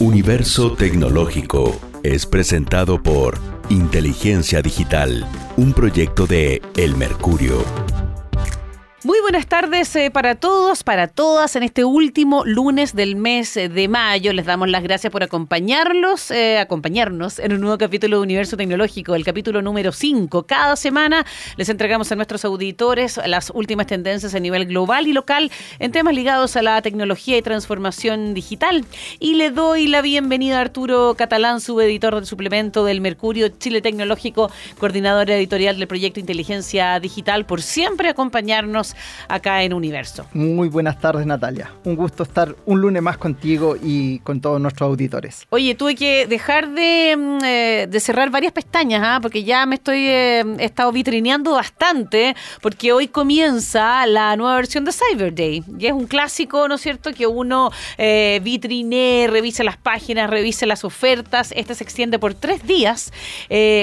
Universo Tecnológico es presentado por Inteligencia Digital, un proyecto de El Mercurio. Muy buenas tardes eh, para todos, para todas en este último lunes del mes eh, de mayo. Les damos las gracias por acompañarlos, eh, acompañarnos en un nuevo capítulo de Universo Tecnológico, el capítulo número 5. Cada semana les entregamos a nuestros auditores las últimas tendencias a nivel global y local en temas ligados a la tecnología y transformación digital. Y le doy la bienvenida a Arturo Catalán, subeditor del suplemento del Mercurio Chile Tecnológico, coordinador editorial del proyecto Inteligencia Digital, por siempre acompañarnos acá en Universo. Muy buenas tardes, Natalia. Un gusto estar un lunes más contigo y con todos nuestros auditores. Oye, tuve que dejar de, mm, eh, cerrar varias pestañas, ¿ah? porque ya me estoy, eh, he estado vitrineando bastante, porque hoy comienza la nueva versión de Cyber Day. Y es un clásico, ¿no es cierto?, que uno eh, vitrine, revise las páginas, revise las ofertas. Este se extiende por tres días.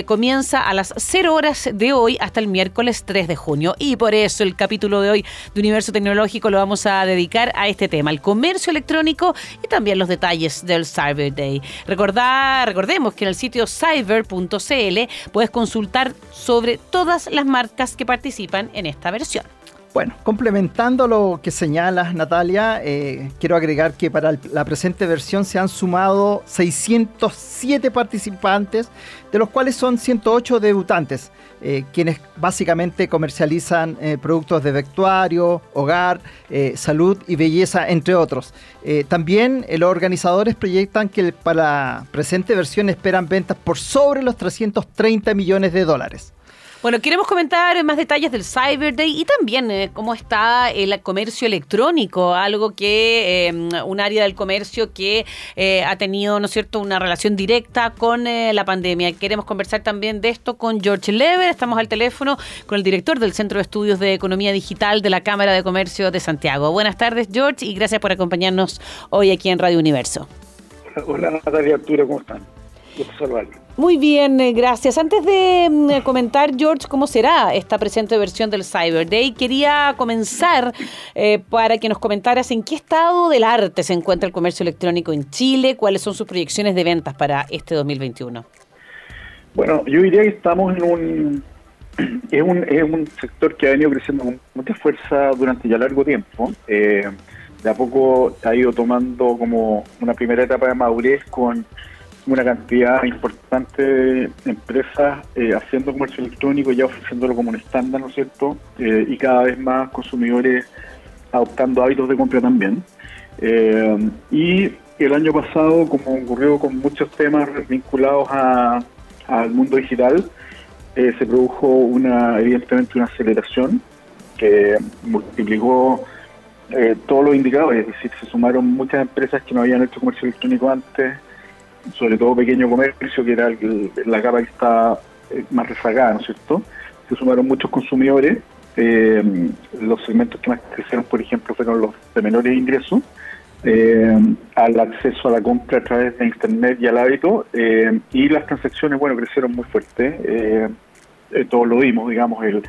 comienza a las 0 horas de hoy hasta el miércoles 3 de junio. Y por eso el capítulo de hoy de Universo Tecnológico lo vamos a dedicar a este tema, el comercio electrónico y también los detalles del Cyber Day. Recordar, recordemos que en el sitio cyber.cl puedes consultar sobre todas las marcas que participan en esta versión. Bueno, complementando lo que señalas, Natalia, eh, quiero agregar que para la presente versión se han sumado 607 participantes, de los cuales son 108 debutantes, eh, quienes básicamente comercializan eh, productos de vestuario, hogar, salud y belleza, entre otros. también los organizadores proyectan que para la presente versión esperan ventas por sobre los 330 millones de dólares. Bueno, queremos comentar más detalles del Cyber Day y también eh, cómo está el comercio electrónico, algo que em, un área del comercio que eh, ha tenido, ¿no es cierto?, una relación directa con eh, la pandemia. Queremos conversar también de esto con George Lever. Estamos al teléfono con el director del Centro de Estudios de Economía Digital de la Cámara de Comercio de Santiago. Buenas tardes, George, y gracias por acompañarnos hoy aquí en Radio Universo. Hola, Natalia Arturo, ¿cómo están? Muy bien, eh, gracias. Antes de mm, comentar, George, cómo será esta presente versión del Cyber Day, quería comenzar eh, para que nos comentaras en qué estado del arte se encuentra el comercio electrónico en Chile, cuáles son sus proyecciones de ventas para este 2021. Bueno, yo diría que estamos en un es un, es un sector que ha venido creciendo con mucha fuerza durante ya largo tiempo. Eh, de a poco ha ido tomando como una primera etapa de madurez con una cantidad importante de empresas eh, haciendo comercio electrónico, ya ofreciéndolo como un estándar, ¿no es cierto? Eh, y cada vez más consumidores adoptando hábitos de compra también. Eh, y el año pasado, como ocurrió con muchos temas vinculados al mundo digital, se produjo una evidentemente una aceleración que multiplicó todos los indicadores, es decir, se sumaron muchas empresas que no habían hecho comercio electrónico antes, sobre todo pequeño comercio, que era la capa que está eh, más rezagada, ¿no es cierto? Se sumaron muchos consumidores. Eh, los segmentos que más crecieron, por ejemplo, fueron los de menores ingresos, eh, al acceso a la compra a través de Internet y al hábito, y las transacciones, bueno, crecieron muy fuerte. todos lo vimos, digamos, el,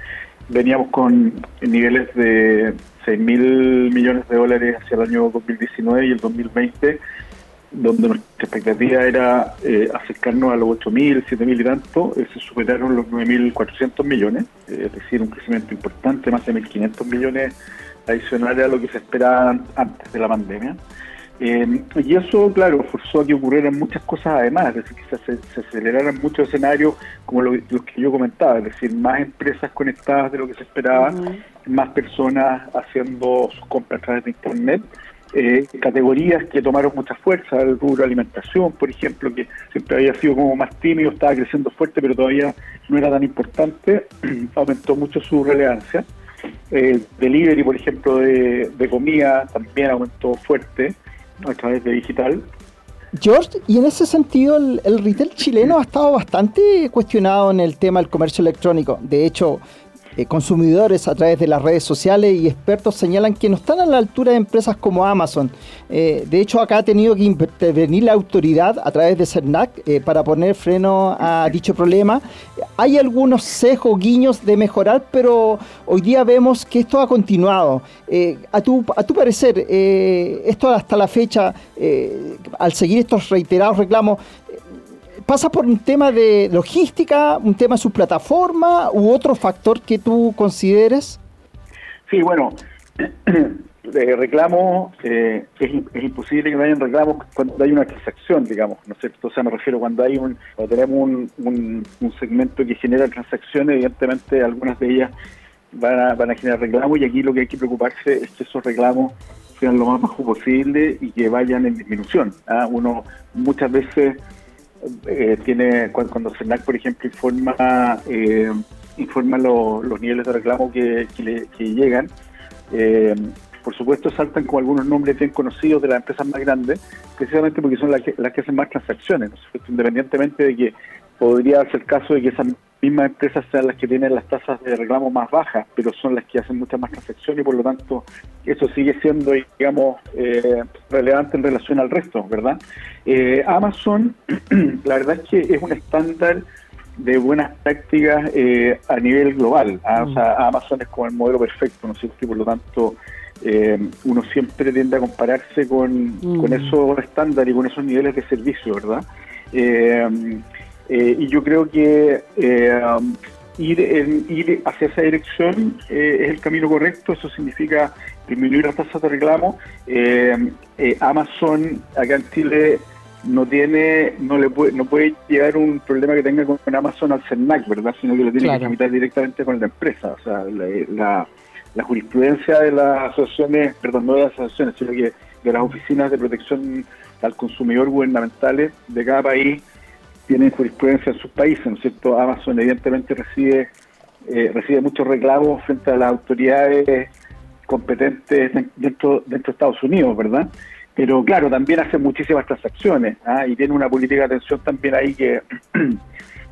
veníamos con niveles de 6 mil millones de dólares hacia el año 2019 y el 2020 donde nuestra expectativa era eh, acercarnos a los 8.000, 7.000 y tanto, eh, se superaron los 9.400 millones, eh, es decir, un crecimiento importante, más de 1.500 millones adicionales a lo que se esperaba antes de la pandemia. y eso, claro, forzó a que ocurrieran muchas cosas además, es decir, que se, aceleraran muchos escenarios como los que yo comentaba, es decir, más empresas conectadas de lo que se esperaba, más personas haciendo sus compras a través de Internet eh, categorías que tomaron mucha fuerza, el rubro alimentación, por ejemplo, que siempre había sido como más tímido, estaba creciendo fuerte, pero todavía no era tan importante, aumentó mucho su relevancia. Eh, delivery, por ejemplo, de, comida también aumentó fuerte a través de digital. George, y en ese sentido el, el, retail chileno ha estado bastante cuestionado en el tema del comercio electrónico. De hecho, eh, consumidores a través de las redes sociales y expertos señalan que no están a la altura de empresas como Amazon. Eh, de hecho, acá ha tenido que intervenir la autoridad a través de CERNAC eh, para poner freno a dicho problema. Hay algunos sesgos, guiños de mejorar, pero hoy día vemos que esto ha continuado. a, tu, a tu parecer, esto hasta la fecha, al seguir estos reiterados reclamos, ¿Pasa por un tema de logística, un tema de su plataforma u otro factor que tú consideres? Sí, bueno, de reclamo, eh, es, imposible que no haya reclamos cuando hay una transacción, digamos, ¿no es cierto? O sea, me refiero cuando hay un, cuando tenemos un, un, segmento que genera transacciones, evidentemente algunas de ellas van a, van a generar reclamos y aquí lo que hay que preocuparse es que esos reclamos sean lo más bajo posible y que vayan en disminución. ¿ah? Uno muchas veces eh, tiene cuando, CERNAC, por ejemplo, informa eh, informa los niveles de reclamo que, llegan, eh, por supuesto saltan con algunos nombres bien conocidos de las empresas más grandes, precisamente porque son las que, las que hacen más transacciones, independientemente de que podría ser caso de que esas mismas empresas sean las que tienen las tasas de reclamo más bajas, pero son las que hacen muchas más transacciones y por lo tanto eso sigue siendo, digamos, eh, relevante en relación al resto, ¿verdad? Eh, Amazon, la verdad es que es un estándar de buenas prácticas eh, a nivel global. ¿ah? O mm. sea, Amazon es como el modelo perfecto, ¿no es cierto? Y por lo tanto, uno siempre tiende a compararse con, con mm. esos estándares y con esos niveles de servicio, ¿verdad? Eh, y yo creo que eh, um, ir, ir hacia esa dirección eh, es el camino correcto, eso significa disminuir las tasas de reclamo. Amazon acá en Chile no tiene, no le puede, no puede llegar un problema que tenga con Amazon al CERNAC, ¿verdad? Sino que lo tiene que tramitar directamente con la empresa. O sea, la, la, jurisprudencia de las asociaciones, perdón, no de las asociaciones, sino que de las oficinas de protección al consumidor gubernamentales de cada país tienen jurisprudencia en sus países, ¿no es cierto? Amazon evidentemente recibe eh, recibe muchos reclamos frente a las autoridades competentes dentro, dentro de Estados Unidos, ¿verdad? Pero claro, también hace muchísimas transacciones ¿ah? y tiene una política de atención también ahí que,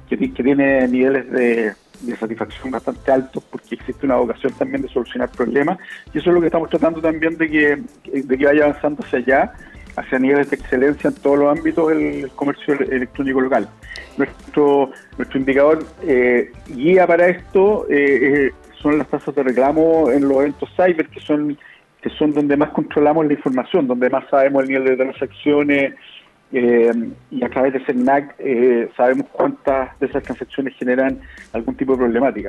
que, tiene niveles de, de satisfacción bastante altos porque existe una vocación también de solucionar problemas y eso es lo que estamos tratando también de que, de que vaya avanzando hacia allá hacia niveles de excelencia en todos los ámbitos del comercio electrónico local. Nuestro, nuestro indicador eh, guía para esto eh, eh, son las tasas de reclamo en los eventos cyber, que son que son donde más controlamos la información, donde más sabemos el nivel de transacciones y a través de CERNAC sabemos cuántas de esas transacciones generan algún tipo de problemática.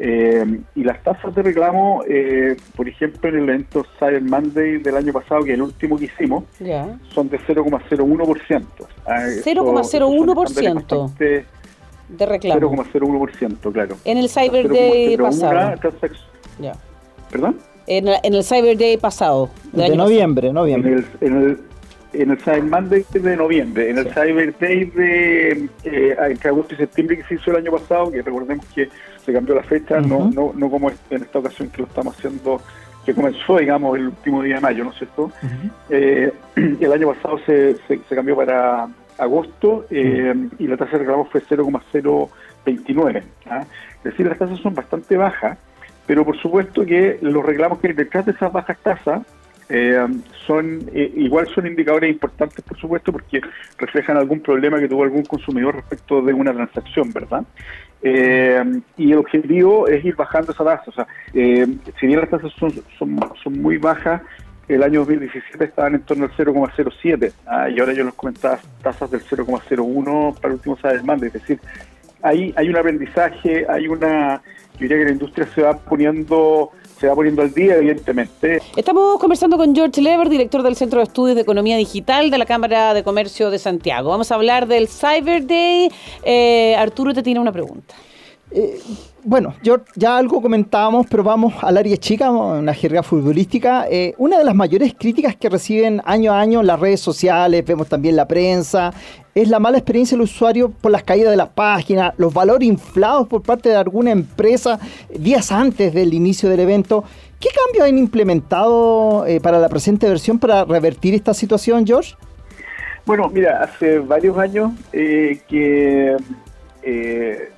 Eh, y las tasas de reclamo, eh, por ejemplo, en el evento Cyber Monday del año pasado, que es el último que hicimos, son de 0,01%. 0,01% ah, de reclamo. 0,01%, claro. En el Cyber Day pasado. ¿Perdón? En, el Cyber Day pasado. De noviembre, noviembre. En el, en el Cyber Monday de noviembre, en el Cyber Day de eh, entre agosto y septiembre que se hizo el año pasado, que recordemos que se cambió la fecha, no, no, no como en esta ocasión que lo estamos haciendo, que comenzó, digamos, el último día de mayo, ¿no es cierto? eh, el año pasado se, se, cambió para agosto eh, y la tasa de reclamo fue 0,029. ¿ah? Es decir, las tasas son bastante bajas, pero por supuesto que los reclamos que detrás de esas bajas tasas eh, son eh, igual son indicadores importantes, por supuesto, porque reflejan algún problema que tuvo algún consumidor respecto de una transacción, ¿verdad? Eh, y el objetivo es ir bajando esa tasa. O sea, si bien las tasas son, son, son muy bajas, el año 2017 estaban en torno al 0,07 ah, y ahora yo les comentaba tasas del 0,01 para el último sábado del es decir, hay, hay un aprendizaje, hay una, yo diría que la industria se va poniendo se va poniendo al día, evidentemente. Estamos conversando con George Lever, director del Centro de Estudios de Economía Digital de la Cámara de Comercio de Santiago. Vamos a hablar del Cyber Day. Eh, Arturo te tiene una pregunta. Eh, bueno, yo ya algo comentábamos, pero vamos al área chica, una jerga futbolística. Eh, una de las mayores críticas que reciben año a año las redes sociales, vemos también la prensa, es la mala experiencia del usuario por las caídas de las páginas, los valores inflados por parte de alguna empresa días antes del inicio del evento. ¿Qué cambios han implementado eh, para la presente versión para revertir esta situación, George? Bueno, mira, hace varios años que se, se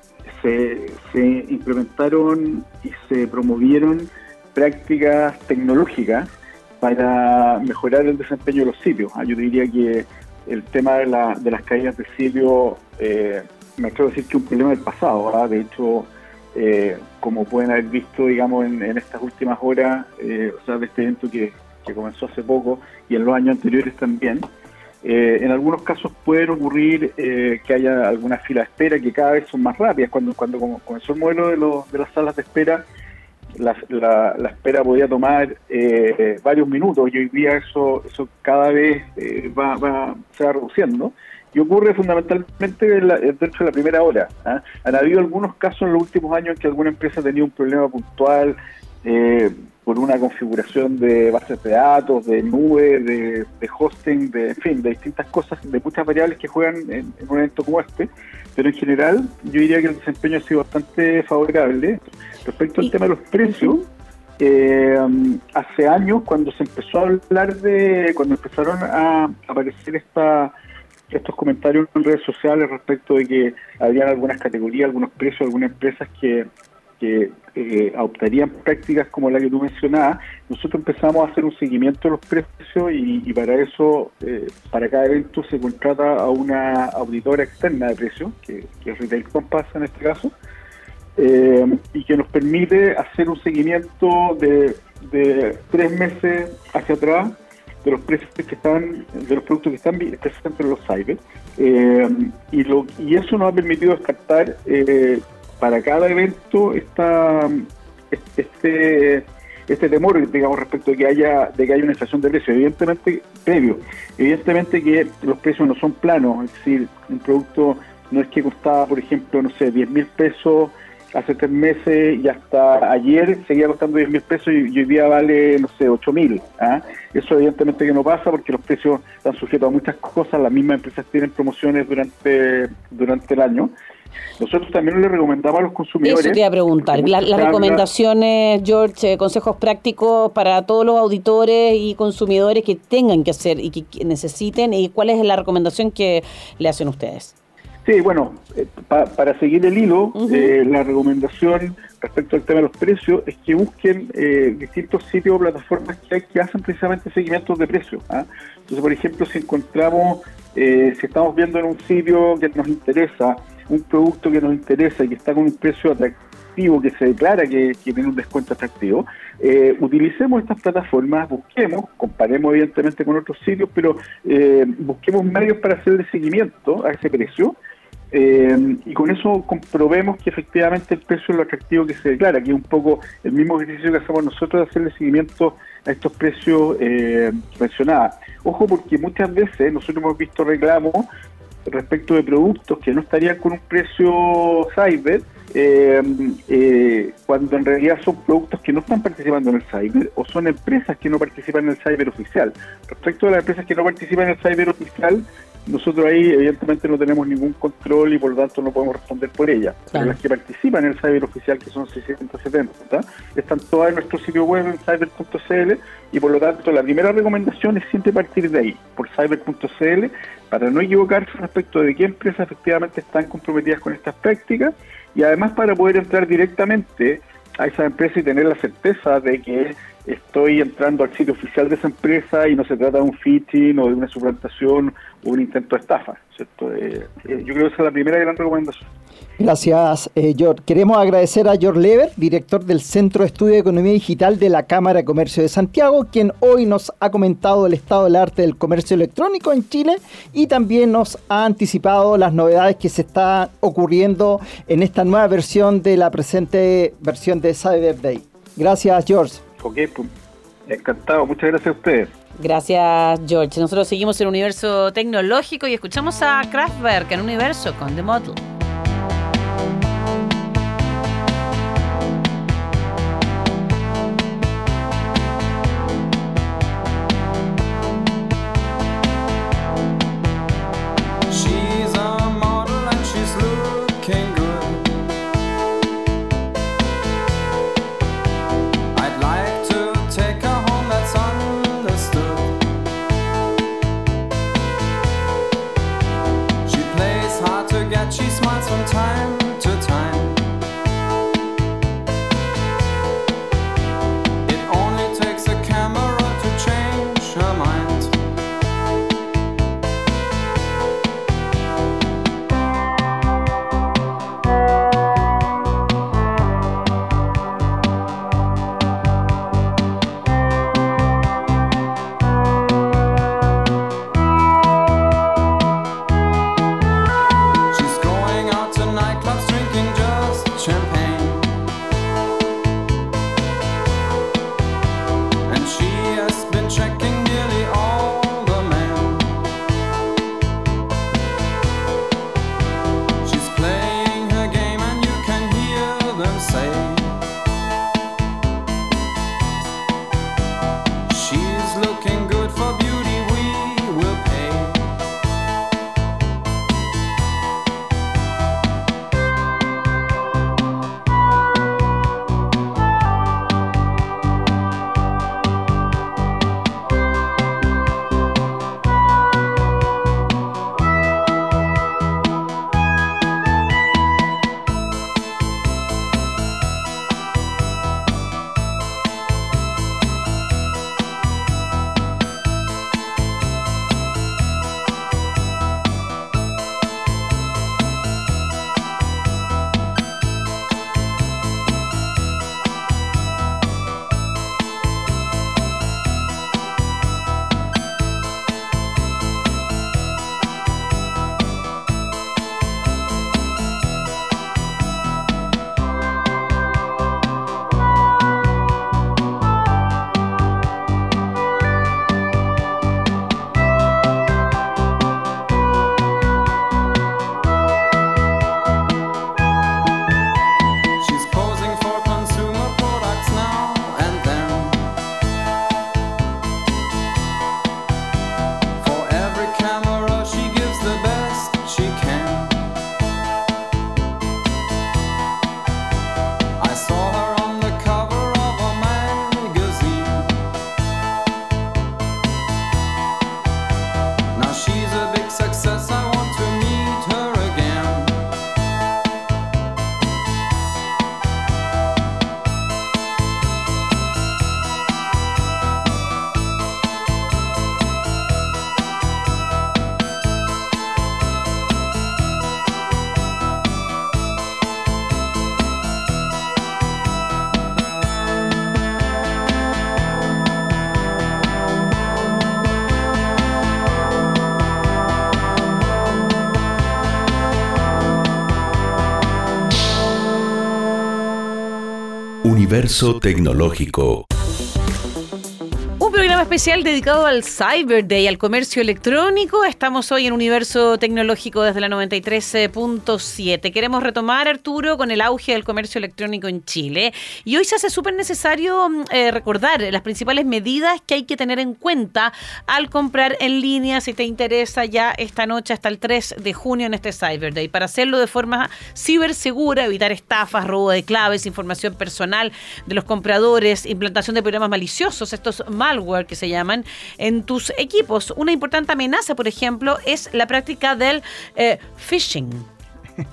implementaron y se promovieron prácticas tecnológicas para mejorar el desempeño de los sitios. Ah, yo diría que el tema de, la, de las caídas de sitio, eh, me atrevo decir que es un problema del pasado. ¿ah? De hecho, eh, como pueden haber visto, digamos, en, estas últimas horas, eh, o sea, de este evento que, comenzó hace poco y en los años anteriores también, en algunos casos puede ocurrir que haya alguna fila de espera que cada vez son más rápidas. Cuando, cuando comenzó el modelo de, los, de las salas de espera, la, la, espera podía tomar eh, varios minutos y hoy día eso, eso cada vez eh, va, va, se va reduciendo y ocurre fundamentalmente dentro de la primera hora. ¿ah? Han habido algunos casos en los últimos años en que alguna empresa ha tenido un problema puntual eh, por una configuración de bases de datos, de nube, de, hosting, de en fin, de distintas cosas, de muchas variables que juegan en, un evento como este. Pero en general, yo diría que el desempeño ha sido bastante favorable. Respecto al tema de los precios, eh, hace años, cuando se empezó a hablar de, cuando empezaron a aparecer esta estos comentarios en redes sociales respecto de que habían algunas categorías, algunos precios, algunas empresas que que eh, adoptarían prácticas como la que tú mencionabas, nosotros empezamos a hacer un seguimiento de los precios y, para eso, eh, para cada evento se contrata a una auditora externa de precios, que, es Retail Compass en este caso, eh, y que nos permite hacer un seguimiento de, tres meses hacia atrás de los precios que están, de los productos que están presentes en los cyber, y, lo, y eso nos ha permitido descartar para cada evento está este este temor, digamos, respecto de que haya de que haya una inflación de precios, evidentemente previo, evidentemente que los precios no son planos, es decir, un producto no es que costaba, por ejemplo, no sé, 10 mil pesos hace tres meses y hasta ayer seguía costando 10 mil pesos y, hoy día vale, no sé, 8 mil. ¿ah? Eso evidentemente que no pasa porque los precios están sujetos a muchas cosas, las mismas empresas tienen promociones durante, durante el año nosotros también le recomendamos a los consumidores. Eso te iba a preguntar. las recomendaciones, George, eh, consejos prácticos para todos los auditores y consumidores que tengan que hacer y que necesiten, y cuál es la recomendación que le hacen ustedes. Sí, bueno, eh, para seguir el hilo, eh, la recomendación respecto al tema de los precios es que busquen distintos sitios o plataformas que, que hacen precisamente seguimientos de precios. ¿ah? Entonces, por ejemplo, si encontramos, si estamos viendo en un sitio que nos interesa, un producto que nos interesa y que está con un precio atractivo, que se declara que, tiene un descuento atractivo, eh, utilicemos estas plataformas, busquemos, comparemos evidentemente con otros sitios, pero eh, busquemos medios para hacerle seguimiento a ese precio. Eh, y con eso comprobemos que efectivamente el precio es lo atractivo que se declara, que es un poco el mismo ejercicio que hacemos nosotros de hacerle seguimiento a estos precios mencionados. Ojo porque muchas veces nosotros hemos visto reclamos respecto de productos que no estarían con un precio cyber, eh, eh, cuando en realidad son productos que no están participando en el cyber o son empresas que no participan en el cyber oficial. Respecto a las empresas que no participan en el cyber oficial, nosotros ahí evidentemente no tenemos ningún control y por lo tanto no podemos responder por ellas. Pero las que participan en el cyber oficial, que son 670, están todas en nuestro sitio web en cyber.cl y por lo tanto la primera recomendación es siempre partir de ahí, por cyber.cl, para no equivocarse respecto de qué empresas efectivamente están comprometidas con estas prácticas y además para poder entrar directamente a esa empresa y tener la certeza de que estoy entrando al sitio oficial de esa empresa y no se trata de un phishing o de una suplantación o un intento de estafa. ¿cierto? Eh, eh, yo creo que esa es la primera gran recomendación. Gracias, eh, George. Queremos agradecer a George Lever, director del Centro de Estudio de Economía Digital de la Cámara de Comercio de Santiago, quien hoy nos ha comentado el estado del arte del comercio electrónico en Chile y también nos ha anticipado las novedades que se están ocurriendo en esta nueva versión de la presente versión de Cyber Day. Gracias, George. Ok, encantado. Muchas gracias a ustedes. Gracias, George. Nosotros seguimos en el universo tecnológico y escuchamos a Kraftwerk en Universo con The Model. Tecnológico especial dedicado al Cyber Day, al comercio electrónico. Estamos hoy en Universo Tecnológico desde la 93.7. Queremos retomar, Arturo, con el auge del comercio electrónico en Chile. Y hoy se hace súper necesario mm, eh, recordar las principales medidas que hay que tener en cuenta al comprar en línea, si te interesa ya esta noche hasta el 3 de junio en este Cyber Day. Para hacerlo de forma cibersegura, evitar estafas, robo de claves, información personal de los compradores, implantación de programas maliciosos, estos malware que se llaman en tus equipos. Una importante amenaza, por ejemplo, es la práctica del eh, phishing.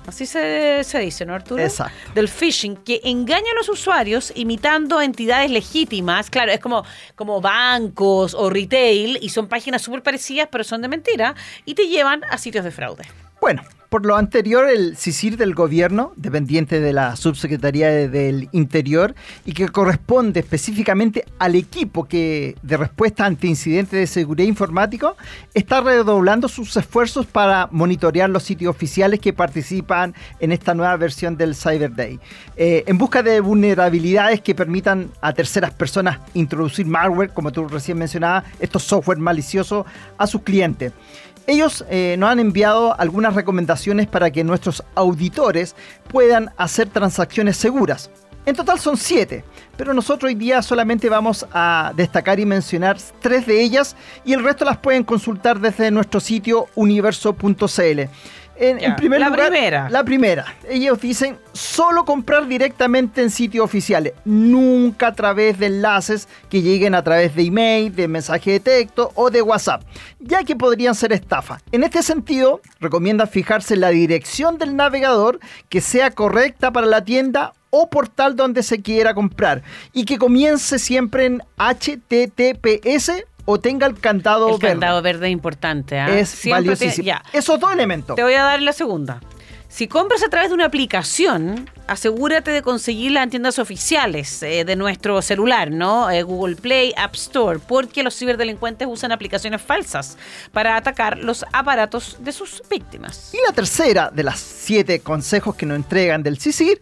Así se, dice, ¿no, Arturo? Exacto. Del phishing, que engaña a los usuarios imitando entidades legítimas. Claro, es como, como bancos o retail y son páginas súper parecidas, pero son de mentira y te llevan a sitios de fraude. Bueno, por lo anterior, el CICIR del gobierno, dependiente de la Subsecretaría del Interior y que corresponde específicamente al equipo que de respuesta ante incidentes de seguridad informático, está redoblando sus esfuerzos para monitorear los sitios oficiales que participan en esta nueva versión del Cyber Day, eh, en busca de vulnerabilidades que permitan a terceras personas introducir malware, como tú recién mencionabas, estos software maliciosos a sus clientes. Ellos eh, nos han enviado algunas recomendaciones para que nuestros auditores puedan hacer transacciones seguras. En total son siete, pero nosotros hoy día solamente vamos a destacar y mencionar tres de ellas y el resto las pueden consultar desde nuestro sitio universo.cl. En, primer la lugar, primera. La primera. Ellos dicen solo comprar directamente en sitios oficiales, nunca a través de enlaces que lleguen a través de email, de mensaje de texto o de WhatsApp, ya que podrían ser estafas. En este sentido, recomienda fijarse en la dirección del navegador que sea correcta para la tienda o portal donde se quiera comprar y que comience siempre en https o tenga el candado el verde. candado verde es importante. ¿ah? Es valiosísimo. Esos dos elementos. Te voy a dar la segunda. Si compras a través de una aplicación, asegúrate de conseguirla en tiendas oficiales eh, de nuestro celular, ¿no? Eh, Google Play, App Store, porque los ciberdelincuentes usan aplicaciones falsas para atacar los aparatos de sus víctimas. Y la tercera de las siete consejos que nos entregan del CICIR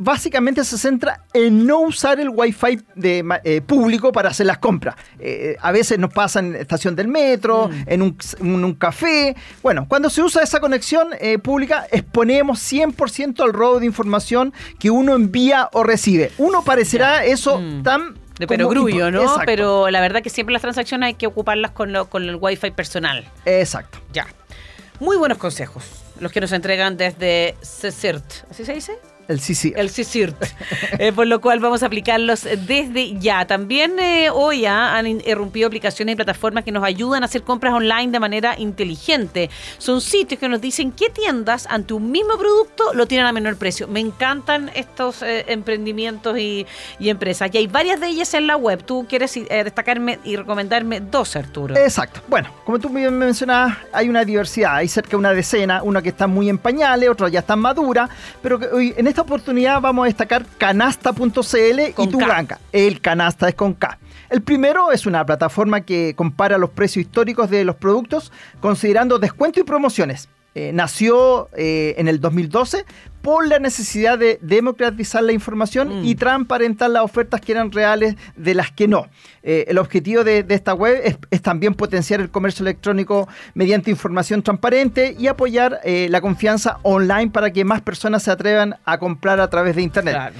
básicamente se centra en no usar el wifi de, eh, público para hacer las compras. Eh, a veces nos pasa en estación del metro, mm. en, un, café. Bueno, cuando se usa esa conexión eh, pública, exponemos 100% al robo de información que uno envía o recibe. Uno parecerá eso mm. tan de perogrullo, ¿no? Pero la verdad que siempre las transacciones hay que ocuparlas con, con el wifi personal. Exacto. Ya. Muy buenos consejos, los que nos entregan desde CECIRT. ¿Así se dice? El CICIRT. El CICIRT. Eh, por lo cual vamos a aplicarlos desde ya. También eh, hoy ah, han irrumpido aplicaciones y plataformas que nos ayudan a hacer compras online de manera inteligente. Son sitios que nos dicen qué tiendas ante un mismo producto lo tienen a menor precio. Me encantan estos eh, emprendimientos y, empresas. Y hay varias de ellas en la web. Tú quieres destacarme y recomendarme dos, Arturo. Exacto. Bueno, como tú me mencionabas, hay una diversidad. Hay cerca de una decena. Una que está muy en pañales, otra ya está madura. Pero que hoy en esta oportunidad vamos a destacar canasta.cl y tu banca. El canasta es con K. El primero es una plataforma que compara los precios históricos de los productos considerando descuentos y promociones. Eh, nació eh, en el 2012 por la necesidad de democratizar la información mm. y transparentar las ofertas que eran reales de las que no. Eh, el objetivo de, esta web es, también potenciar el comercio electrónico mediante información transparente y apoyar eh, la confianza online para que más personas se atrevan a comprar a través de Internet.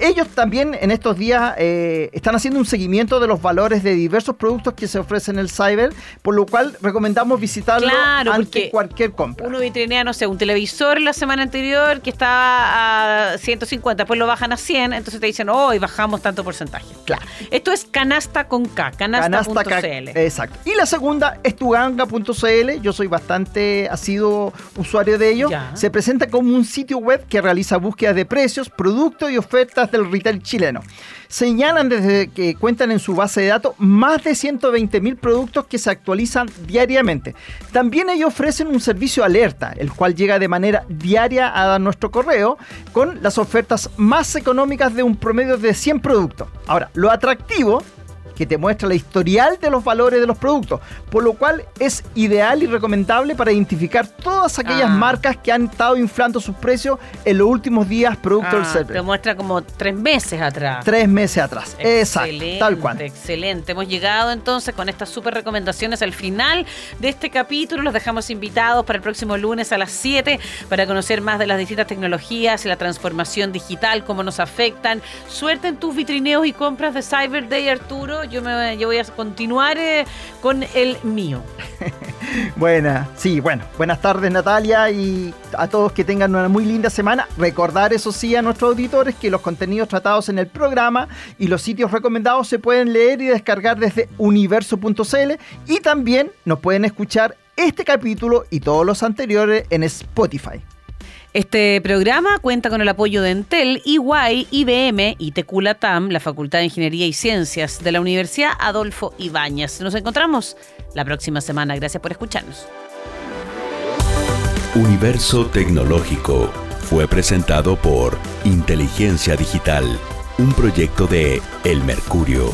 Ellos también en estos días eh, están haciendo un seguimiento de los valores de diversos productos que se ofrecen en el cyber, por lo cual recomendamos visitarlo ante cualquier compra. Uno vitrinea, no sé, un televisor la semana anterior que está a 150, pues lo bajan a 100, entonces te dicen, hoy oh, bajamos tanto porcentaje. Claro. Esto es canasta con K, canasta.cl. Exacto. Y la segunda es tuganga.cl, yo soy bastante, ha sido usuario de ello. Se presenta como un sitio web que realiza búsquedas de precios, productos y ofertas del retail chileno señalan desde que cuentan en su base de datos más de 120 mil productos que se actualizan diariamente. También ellos ofrecen un servicio alerta, el cual llega de manera diaria a nuestro correo con las ofertas más económicas de un promedio de 100 productos. Ahora, lo atractivo que te muestra la historial de los valores de los productos, por lo cual es ideal y recomendable para identificar todas aquellas Ah. marcas que han estado inflando sus precios en los últimos días producto del Ah, Cyber. te muestra como tres meses atrás. Tres meses atrás. Exacto, Excelente, tal cual. Excelente. Hemos llegado entonces con estas súper recomendaciones al final de este capítulo. Los dejamos invitados para el próximo lunes a las 7 para conocer más de las distintas tecnologías y la transformación digital, cómo nos afectan. Suerte en tus vitrineos y compras de Cyber Day, Arturo. Yo, me, yo voy a continuar eh, con el mío. Buena, sí, bueno, buenas tardes Natalia y a todos que tengan una muy linda semana. Recordar, eso sí, a nuestros auditores que los contenidos tratados en el programa y los sitios recomendados se pueden leer y descargar desde universo.cl y también nos pueden escuchar este capítulo y todos los anteriores en Spotify. Este programa cuenta con el apoyo de Entel, EY, IBM y Teculatam, la Facultad de Ingeniería y Ciencias de la Universidad Adolfo Ibáñez. Nos encontramos la próxima semana. Gracias por escucharnos. Universo Tecnológico fue presentado por Inteligencia Digital, un proyecto de El Mercurio.